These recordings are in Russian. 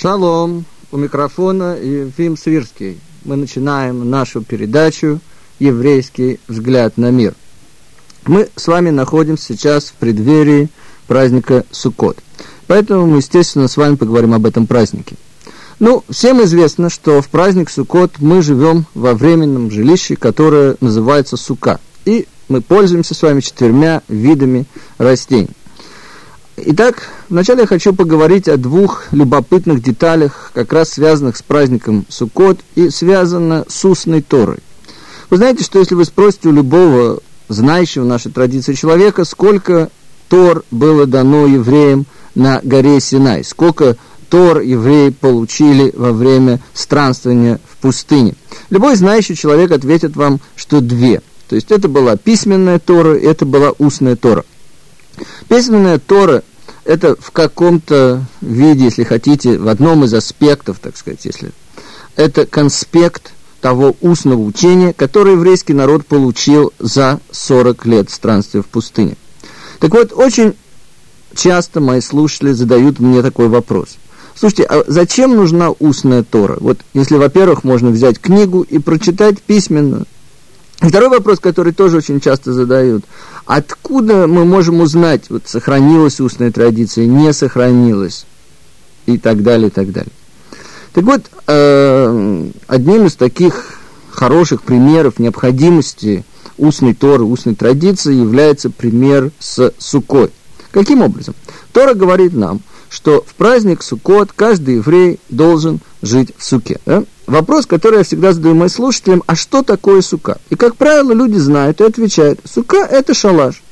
Шалом, у микрофона Ефим Свирский. Мы начинаем нашу передачу «Еврейский взгляд на мир». Мы с вами находимся сейчас в преддверии праздника Суккот. Поэтому мы, естественно, с вами поговорим об этом празднике. Ну, всем известно, что в праздник Суккот мы живем во временном жилище, которое называется Сука. И мы пользуемся с вами четырьмя видами растений. Итак, вначале я хочу поговорить о двух любопытных деталях, как раз связанных с праздником Суккот и связано с устной Торой. Вы знаете, что если вы спросите у любого знающего нашей традиции человека, сколько Тор было дано евреям на горе Синай, сколько Тор евреи получили во время странствования в пустыне. Любой знающий человек ответит вам, что две. То есть это была письменная Тора, это была устная Тора. Письменная Тора это в каком-то виде, если хотите, в одном из аспектов, так сказать, если это конспект того устного учения, которое еврейский народ получил за 40 лет странствия в пустыне. Так вот, очень часто мои слушатели задают мне такой вопрос. Слушайте, а зачем нужна устная Тора? Вот если, во-первых, можно взять книгу и прочитать письменную, Второй вопрос, который тоже очень часто задают. Откуда мы можем узнать, вот сохранилась устная традиция, не сохранилась, и так далее, и так далее. Так вот, э, одним из таких хороших примеров необходимости устной Торы, устной традиции является пример с Сукой. Каким образом? Тора говорит нам, что в праздник Суккот каждый еврей должен жить в суке. Да? Вопрос, который я всегда задаю моим слушателям, а что такое сука? И, как правило, люди знают и отвечают, сука – это шалаш.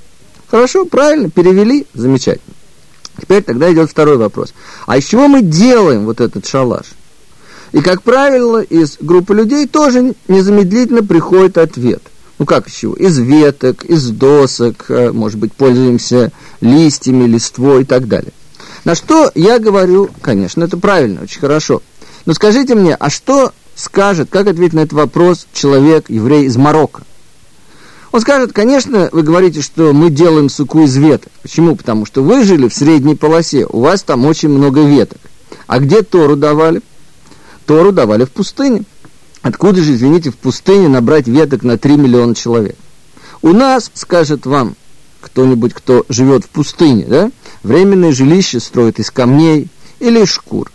Хорошо, правильно, перевели, замечательно. Теперь тогда идет второй вопрос. А из чего мы делаем вот этот шалаш? И, как правило, из группы людей тоже незамедлительно приходит ответ. Ну как из чего? Из веток, из досок, э, может быть, пользуемся листьями, листвой и так далее. На что я говорю, конечно, это правильно, очень хорошо. Но скажите мне, а что скажет, как ответить на этот вопрос человек, еврей из Марокко? Он скажет, конечно, вы говорите, что мы делаем суку из веток. Почему? Потому что вы жили в средней полосе, у вас там очень много веток. А где Тору давали? Тору давали в пустыне. Откуда же, извините, в пустыне набрать веток на 3 миллиона человек? У нас, скажет вам кто-нибудь, кто живет в пустыне, да, временное жилище строят из камней или из шкур.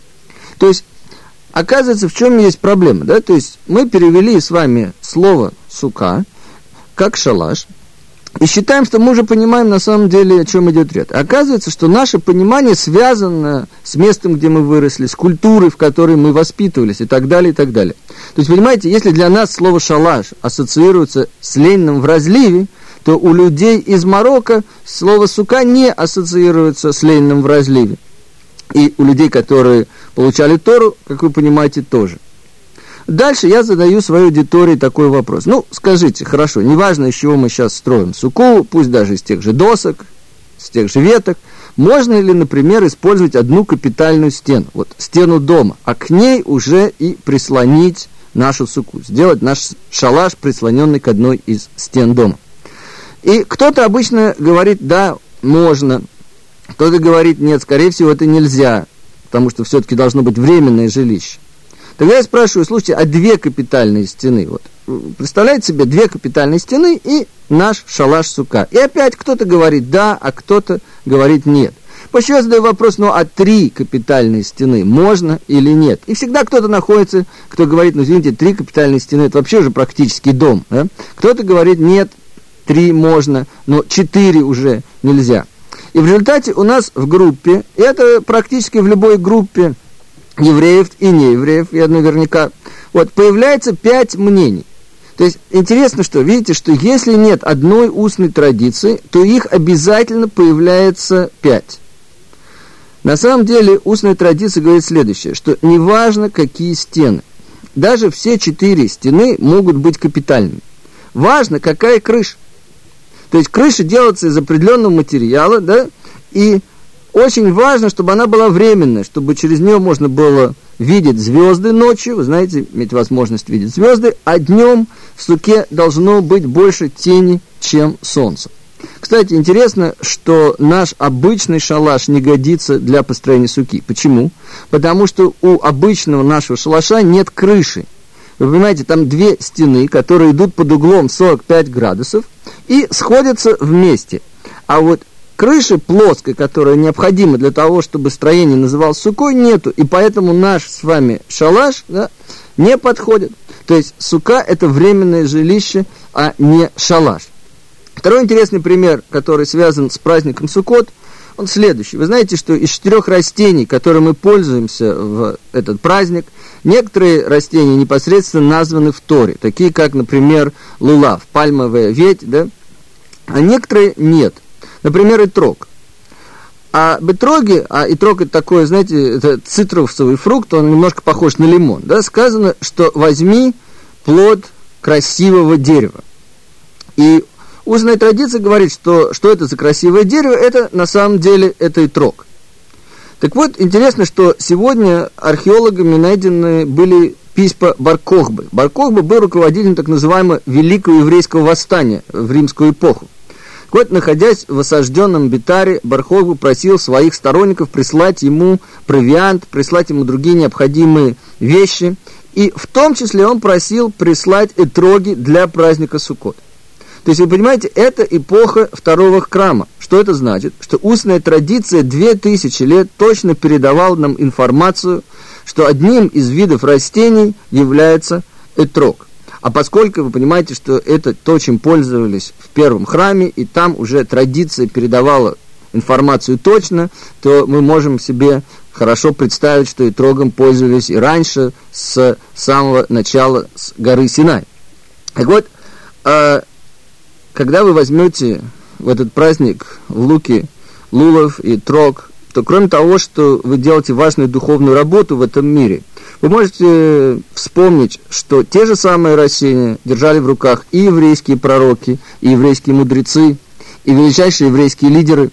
То есть, оказывается, в чем есть проблема, да, то есть, мы перевели с вами слово «сука» как «шалаш», и считаем, что мы уже понимаем на самом деле, о чем идет речь. Оказывается, что наше понимание связано с местом, где мы выросли, с культурой, в которой мы воспитывались и так далее, и так далее. То есть, понимаете, если для нас слово «шалаш» ассоциируется с Лениным в разливе, то у людей из Марокко слово «сука» не ассоциируется с Лениным в разливе. И у людей, которые получали Тору, как вы понимаете, тоже. Дальше я задаю своей аудитории такой вопрос. Ну, скажите, хорошо, неважно, из чего мы сейчас строим суку, пусть даже из тех же досок, с тех же веток, можно ли, например, использовать одну капитальную стену, вот стену дома, а к ней уже и прислонить нашу суку, сделать наш шалаш, прислоненный к одной из стен дома. И кто-то обычно говорит, да, можно. Кто-то говорит, нет, скорее всего, это нельзя, потому что все-таки должно быть временное жилище. Тогда я спрашиваю, слушайте, а две капитальные стены? Вот, представляете себе, две капитальные стены и наш шалаш сука. И опять кто-то говорит да, а кто-то говорит нет. Почему я задаю вопрос, ну а три капитальные стены можно или нет? И всегда кто-то находится, кто говорит, ну извините, три капитальные стены, это вообще уже практически дом. Да? Кто-то говорит, нет, три можно, но четыре уже нельзя. И в результате у нас в группе, и это практически в любой группе евреев и неевреев, я наверняка, вот, появляется пять мнений. То есть интересно, что видите, что если нет одной устной традиции, то их обязательно появляется пять. На самом деле устная традиция говорит следующее, что неважно какие стены, даже все четыре стены могут быть капитальными. Важно, какая крыша. То есть крыша делается из определенного материала, да, и очень важно, чтобы она была временная, чтобы через нее можно было видеть звезды ночью, вы знаете, иметь возможность видеть звезды, а днем в суке должно быть больше тени, чем солнце. Кстати, интересно, что наш обычный шалаш не годится для построения суки. Почему? Потому что у обычного нашего шалаша нет крыши. Вы понимаете, там две стены, которые идут под углом 45 градусов и сходятся вместе. А вот крыши плоской, которая необходима для того, чтобы строение называлось сукой, нету. И поэтому наш с вами шалаш да, не подходит. То есть сука – это временное жилище, а не шалаш. Второй интересный пример, который связан с праздником Суккот, он следующий. Вы знаете, что из четырех растений, которыми мы пользуемся в этот праздник, некоторые растения непосредственно названы в Торе, такие как, например, лулав, пальмовая ветвь, да? а некоторые нет. Например, итрог. А бетроги, а итрог это такой, знаете, это цитрусовый фрукт, он немножко похож на лимон, да, сказано, что возьми плод красивого дерева. И устная традиция говорит, что, что это за красивое дерево, это на самом деле это итрог. Так вот, интересно, что сегодня археологами найдены были письма Баркохбы. Баркохба был руководителем так называемого Великого еврейского восстания в римскую эпоху. Вот, находясь в осажденном Битаре, Бархогу просил своих сторонников прислать ему провиант, прислать ему другие необходимые вещи. И в том числе он просил прислать этроги для праздника Суккот. То есть, вы понимаете, это эпоха второго храма. Что это значит? Что устная традиция две тысячи лет точно передавала нам информацию, что одним из видов растений является этрог. А поскольку вы понимаете, что это то, чем пользовались в первом храме, и там уже традиция передавала информацию точно, то мы можем себе хорошо представить, что и трогом пользовались и раньше, с самого начала с горы Синай. Так вот, а, когда вы возьмете в этот праздник луки лулов и трог, то кроме того, что вы делаете важную духовную работу в этом мире – вы можете вспомнить, что те же самые растения держали в руках и еврейские пророки, и еврейские мудрецы, и величайшие еврейские лидеры.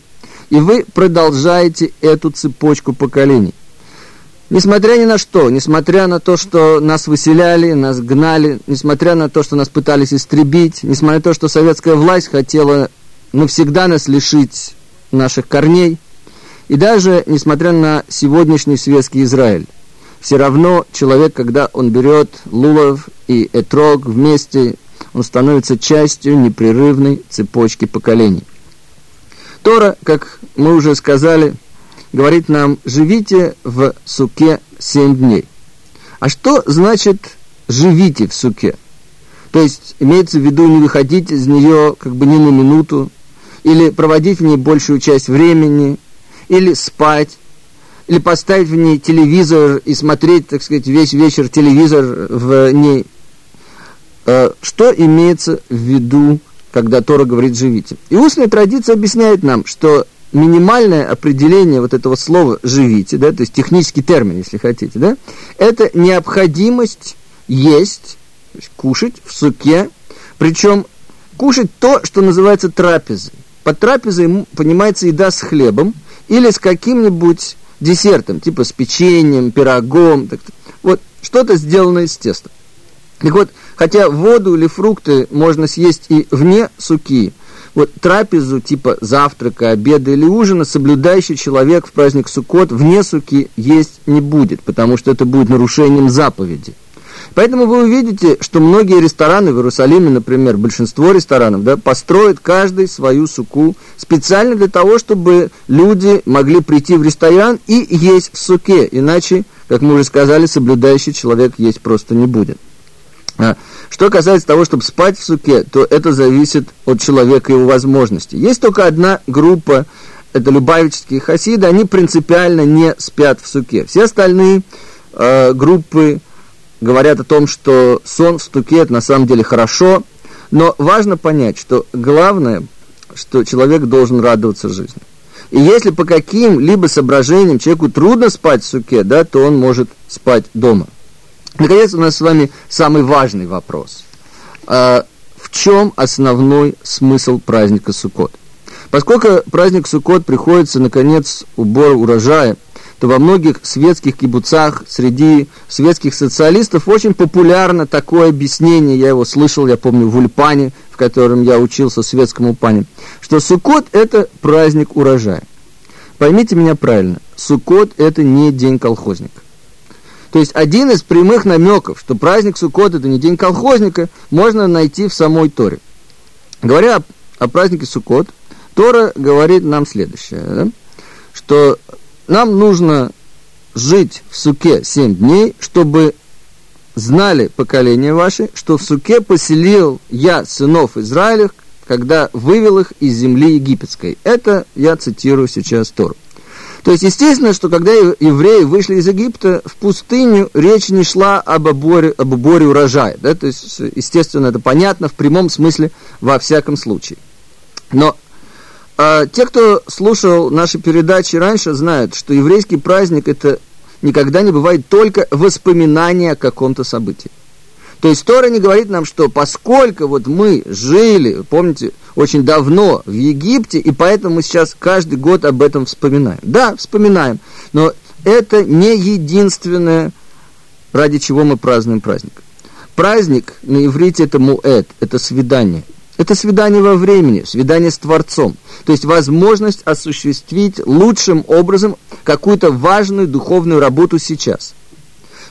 И вы продолжаете эту цепочку поколений. Несмотря ни на что, несмотря на то, что нас выселяли, нас гнали, несмотря на то, что нас пытались истребить, несмотря на то, что советская власть хотела навсегда нас лишить наших корней, и даже несмотря на сегодняшний светский Израиль все равно человек, когда он берет лулов и этрог вместе, он становится частью непрерывной цепочки поколений. Тора, как мы уже сказали, говорит нам, живите в суке семь дней. А что значит живите в суке? То есть имеется в виду не выходить из нее как бы ни на минуту, или проводить в ней большую часть времени, или спать, или поставить в ней телевизор и смотреть, так сказать, весь вечер телевизор в ней. Э, что имеется в виду, когда Тора говорит «живите»? И устная традиция объясняет нам, что минимальное определение вот этого слова «живите», да, то есть технический термин, если хотите, да, это необходимость есть, кушать в суке, причем кушать то, что называется трапезой. Под трапезой понимается еда с хлебом или с каким-нибудь десертом, типа с печеньем, пирогом. Так, вот что-то сделано из теста. Так вот, хотя воду или фрукты можно съесть и вне суки, вот трапезу типа завтрака, обеда или ужина соблюдающий человек в праздник Суккот вне суки есть не будет, потому что это будет нарушением заповеди. Поэтому вы увидите, что многие рестораны в Иерусалиме, например, большинство ресторанов, да, построят каждый свою суку специально для того, чтобы люди могли прийти в ресторан и есть в суке. Иначе, как мы уже сказали, соблюдающий человек есть просто не будет. А, что касается того, чтобы спать в суке, то это зависит от человека и его возможностей. Есть только одна группа, это любавические хасиды, они принципиально не спят в суке. Все остальные э, группы говорят о том, что сон в стуке это на самом деле хорошо, но важно понять, что главное, что человек должен радоваться жизни. И если по каким-либо соображениям человеку трудно спать в суке, да, то он может спать дома. Наконец, у нас с вами самый важный вопрос. А в чем основной смысл праздника Суккот? Поскольку праздник Суккот приходится на конец убора урожая, то во многих светских кибуцах среди светских социалистов очень популярно такое объяснение, я его слышал, я помню, в Ульпане, в котором я учился, в светском что Суккот – это праздник урожая. Поймите меня правильно, Суккот – это не день колхозника. То есть один из прямых намеков, что праздник Суккот – это не день колхозника, можно найти в самой Торе. Говоря о, о празднике Суккот, Тора говорит нам следующее, да? что нам нужно жить в суке семь дней, чтобы знали поколение ваше, что в суке поселил я сынов Израилев, когда вывел их из земли египетской. Это я цитирую сейчас Тору. То есть, естественно, что когда евреи вышли из Египта в пустыню, речь не шла об уборе, об уборе урожая. Да? То есть, естественно, это понятно в прямом смысле во всяком случае. Но а, те, кто слушал наши передачи раньше, знают, что еврейский праздник это никогда не бывает только воспоминание о каком-то событии. То есть Тора не говорит нам, что поскольку вот мы жили, помните, очень давно в Египте, и поэтому мы сейчас каждый год об этом вспоминаем. Да, вспоминаем, но это не единственное, ради чего мы празднуем праздник. Праздник на иврите это муэт, это свидание. Это свидание во времени, свидание с Творцом. То есть возможность осуществить лучшим образом какую-то важную духовную работу сейчас.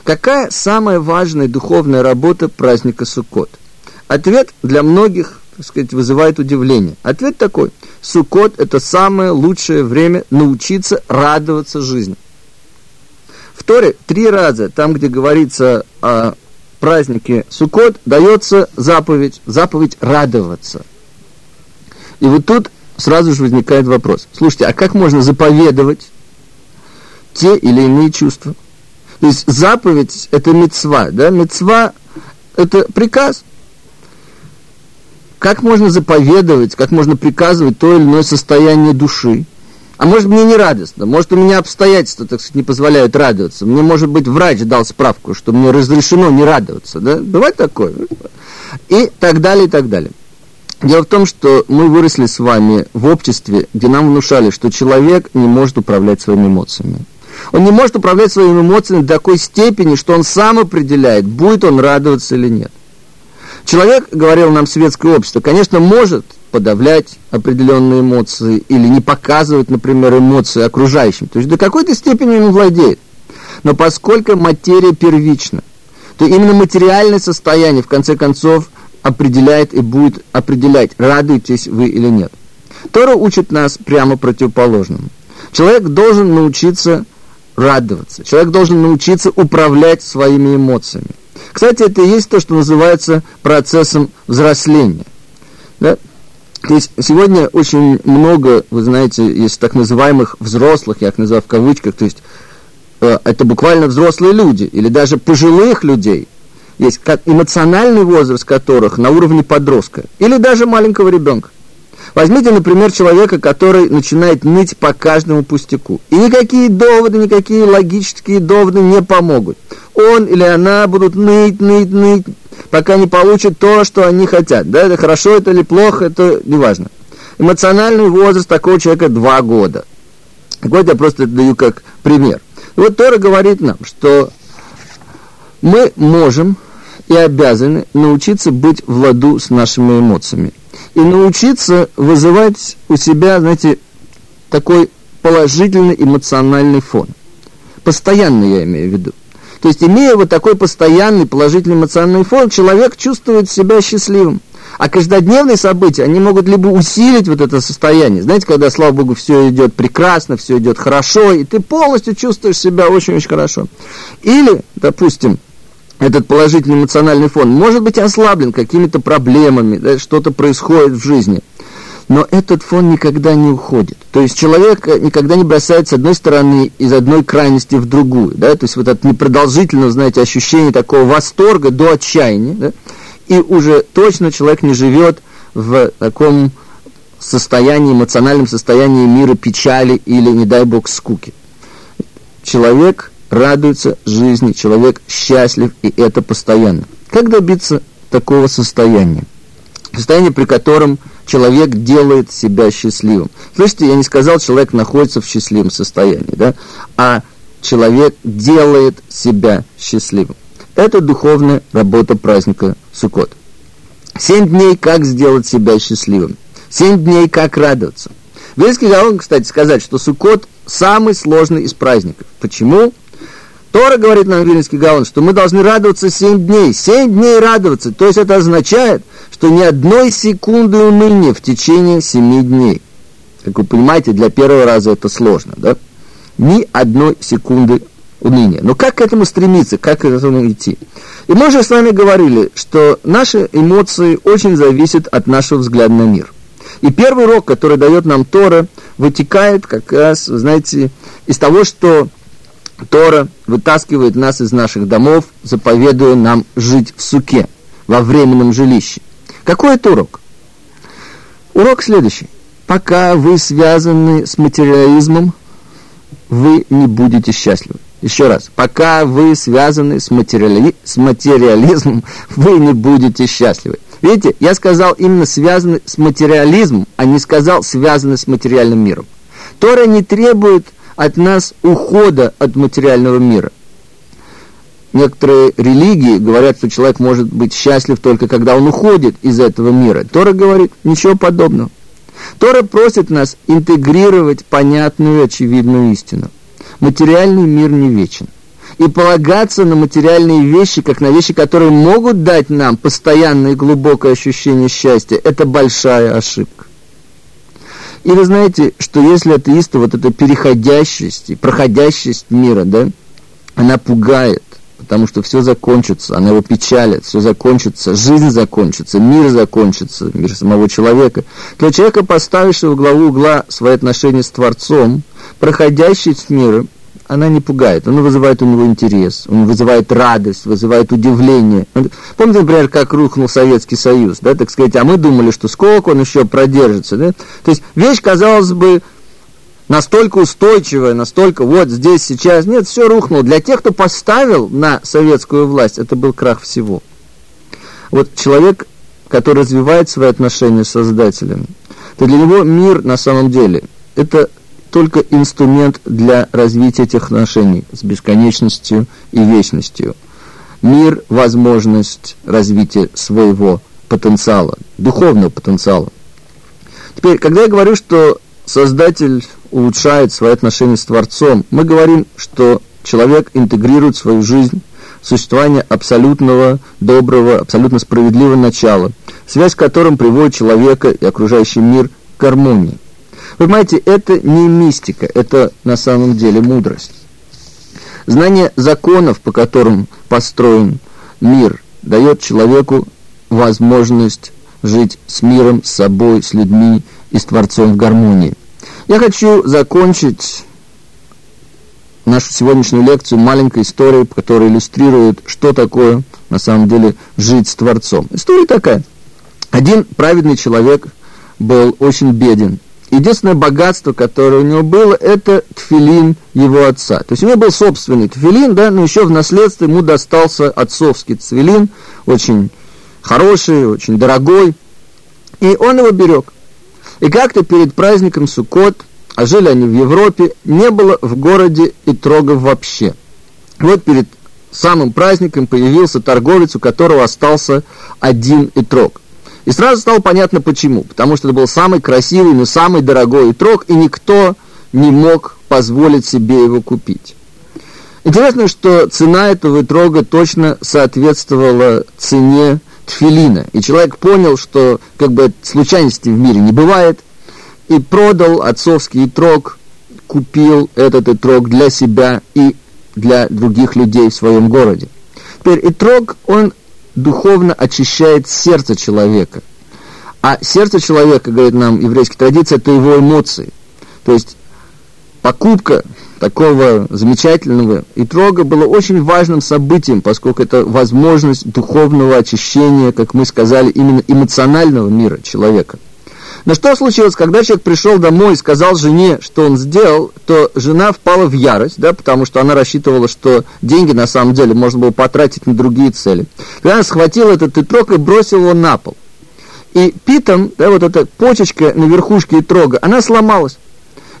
Какая самая важная духовная работа праздника Суккот? Ответ для многих так сказать, вызывает удивление. Ответ такой. Суккот – это самое лучшее время научиться радоваться жизни. В Торе три раза, там, где говорится о празднике Суккот, дается заповедь, заповедь радоваться. И вот тут сразу же возникает вопрос. Слушайте, а как можно заповедовать те или иные чувства? То есть заповедь – это мецва, да? Мецва – это приказ – как можно заповедовать, как можно приказывать то или иное состояние души? А может, мне не радостно, может, у меня обстоятельства, так сказать, не позволяют радоваться. Мне, может быть, врач дал справку, что мне разрешено не радоваться, да? Бывает такое. И так далее, и так далее. Дело в том, что мы выросли с вами в обществе, где нам внушали, что человек не может управлять своими эмоциями. Он не может управлять своими эмоциями до такой степени, что он сам определяет, будет он радоваться или нет. Человек, говорил нам светское общество, конечно, может подавлять определенные эмоции или не показывать, например, эмоции окружающим. То есть до какой-то степени он владеет. Но поскольку материя первична, то именно материальное состояние, в конце концов, определяет и будет определять, радуетесь вы или нет. Тора учит нас прямо противоположному. Человек должен научиться радоваться. Человек должен научиться управлять своими эмоциями. Кстати, это и есть то, что называется процессом взросления. Да? То есть сегодня очень много, вы знаете, есть так называемых взрослых, я их называю в кавычках, то есть э, это буквально взрослые люди, или даже пожилых людей, есть как эмоциональный возраст которых на уровне подростка, или даже маленького ребенка. Возьмите, например, человека, который начинает ныть по каждому пустяку. И никакие доводы, никакие логические доводы не помогут. Он или она будут ныть, ныть, ныть, пока не получат то, что они хотят. Да, это хорошо это или плохо, это не важно. Эмоциональный возраст такого человека два года. Вот я просто даю как пример. Вот Тора говорит нам, что мы можем и обязаны научиться быть в ладу с нашими эмоциями и научиться вызывать у себя, знаете, такой положительный эмоциональный фон. Постоянно я имею в виду. То есть, имея вот такой постоянный положительный эмоциональный фон, человек чувствует себя счастливым. А каждодневные события, они могут либо усилить вот это состояние. Знаете, когда, слава богу, все идет прекрасно, все идет хорошо, и ты полностью чувствуешь себя очень-очень хорошо. Или, допустим, этот положительный эмоциональный фон может быть ослаблен какими-то проблемами, да, что-то происходит в жизни. Но этот фон никогда не уходит. То есть человек никогда не бросает с одной стороны из одной крайности в другую. Да? То есть вот это непродолжительное, знаете, ощущение такого восторга до отчаяния. Да? И уже точно человек не живет в таком состоянии, эмоциональном состоянии мира печали или, не дай бог, скуки. Человек радуется жизни, человек счастлив, и это постоянно. Как добиться такого состояния? Состояние, при котором человек делает себя счастливым. Слышите, я не сказал, человек находится в счастливом состоянии, да? а человек делает себя счастливым. Это духовная работа праздника Суккот. Семь дней, как сделать себя счастливым. Семь дней, как радоваться. Вельский Гаон, кстати, сказать, что Суккот самый сложный из праздников. Почему? Тора говорит нам, Вильнинский Гаон, что мы должны радоваться семь дней. Семь дней радоваться. То есть это означает, что ни одной секунды уныния в течение семи дней. Как вы понимаете, для первого раза это сложно, да? Ни одной секунды уныния. Но как к этому стремиться, как к этому идти? И мы уже с вами говорили, что наши эмоции очень зависят от нашего взгляда на мир. И первый урок, который дает нам Тора, вытекает как раз, знаете, из того, что Тора вытаскивает нас из наших домов, заповедуя нам жить в суке, во временном жилище. Какой это урок? Урок следующий. Пока вы связаны с материализмом, вы не будете счастливы. Еще раз, пока вы связаны с, материали... с материализмом, вы не будете счастливы. Видите, я сказал именно связаны с материализмом, а не сказал связаны с материальным миром. Тора не требует от нас ухода от материального мира. Некоторые религии говорят, что человек может быть счастлив только когда он уходит из этого мира. Тора говорит, ничего подобного. Тора просит нас интегрировать понятную и очевидную истину. Материальный мир не вечен. И полагаться на материальные вещи, как на вещи, которые могут дать нам постоянное и глубокое ощущение счастья, это большая ошибка. И вы знаете, что если атеисты, вот эта переходящесть проходящесть мира, да, она пугает, потому что все закончится, она его печалит, все закончится, жизнь закончится, мир закончится, мир самого человека, то человека, поставившего в главу угла свои отношения с Творцом, проходящесть мира, она не пугает, она вызывает у него интерес, он вызывает радость, вызывает удивление. Помните, например, как рухнул Советский Союз, да, так сказать, а мы думали, что сколько он еще продержится, да? То есть вещь, казалось бы, настолько устойчивая, настолько вот здесь, сейчас, нет, все рухнуло. Для тех, кто поставил на советскую власть, это был крах всего. Вот человек, который развивает свои отношения с Создателем, то для него мир на самом деле – это только инструмент для развития этих отношений с бесконечностью и вечностью. Мир – возможность развития своего потенциала, духовного потенциала. Теперь, когда я говорю, что Создатель улучшает свои отношения с Творцом, мы говорим, что человек интегрирует в свою жизнь существование абсолютного, доброго, абсолютно справедливого начала, связь с которым приводит человека и окружающий мир к гармонии. Понимаете, это не мистика, это на самом деле мудрость. Знание законов, по которым построен мир, дает человеку возможность жить с миром, с собой, с людьми и с Творцом в гармонии. Я хочу закончить нашу сегодняшнюю лекцию маленькой историей, которая иллюстрирует, что такое на самом деле жить с Творцом. История такая. Один праведный человек был очень беден, единственное богатство, которое у него было, это тфилин его отца. То есть у него был собственный тфилин, да, но еще в наследство ему достался отцовский тфилин, очень хороший, очень дорогой, и он его берег. И как-то перед праздником Суккот, а жили они в Европе, не было в городе и трогов вообще. Вот перед самым праздником появился торговец, у которого остался один итрог. И сразу стало понятно почему. Потому что это был самый красивый, но самый дорогой итрог, и никто не мог позволить себе его купить. Интересно, что цена этого итрога точно соответствовала цене тфилина. И человек понял, что как бы случайностей в мире не бывает, и продал отцовский итрог, купил этот итрог для себя и для других людей в своем городе. Теперь итрог, он духовно очищает сердце человека. А сердце человека, говорит нам еврейская традиция, это его эмоции. То есть покупка такого замечательного итрога было очень важным событием, поскольку это возможность духовного очищения, как мы сказали, именно эмоционального мира человека. Но что случилось, когда человек пришел домой и сказал жене, что он сделал, то жена впала в ярость, да, потому что она рассчитывала, что деньги на самом деле можно было потратить на другие цели. Когда она схватила этот итрог и бросила его на пол. И питом, да, вот эта почечка на верхушке итрога, она сломалась.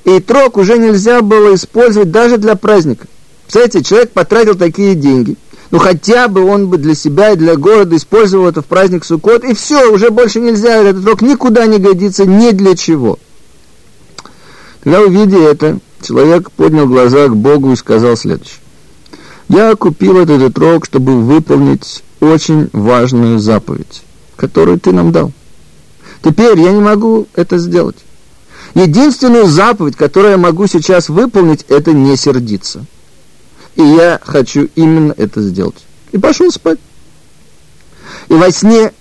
И итрог уже нельзя было использовать даже для праздника. Представляете, человек потратил такие деньги. Ну, хотя бы он бы для себя и для города использовал это в праздник Суккот, и все, уже больше нельзя, этот рог никуда не годится, ни для чего. Когда увидя это, человек поднял глаза к Богу и сказал следующее. Я купил этот рог, чтобы выполнить очень важную заповедь, которую ты нам дал. Теперь я не могу это сделать. Единственную заповедь, которую я могу сейчас выполнить, это не сердиться. И я хочу именно это сделать. И пошел спать. И во сне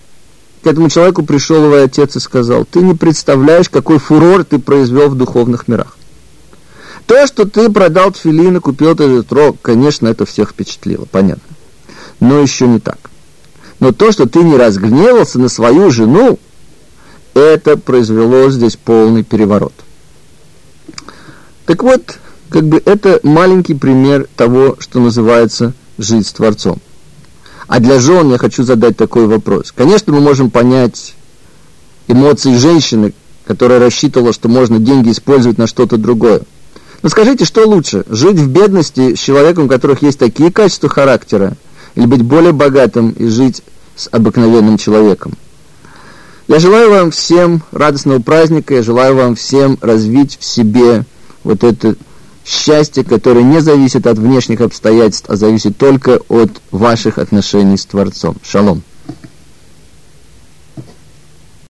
к этому человеку пришел его отец и сказал, ты не представляешь, какой фурор ты произвел в духовных мирах. То, что ты продал тфилин и купил этот рог, конечно, это всех впечатлило, понятно. Но еще не так. Но то, что ты не разгневался на свою жену, это произвело здесь полный переворот. Так вот, как бы это маленький пример того, что называется жить с Творцом. А для жен я хочу задать такой вопрос. Конечно, мы можем понять эмоции женщины, которая рассчитывала, что можно деньги использовать на что-то другое. Но скажите, что лучше? Жить в бедности с человеком, у которых есть такие качества характера, или быть более богатым и жить с обыкновенным человеком? Я желаю вам всем радостного праздника, я желаю вам всем развить в себе вот это счастье, которое не зависит от внешних обстоятельств, а зависит только от ваших отношений с Творцом. Шалом.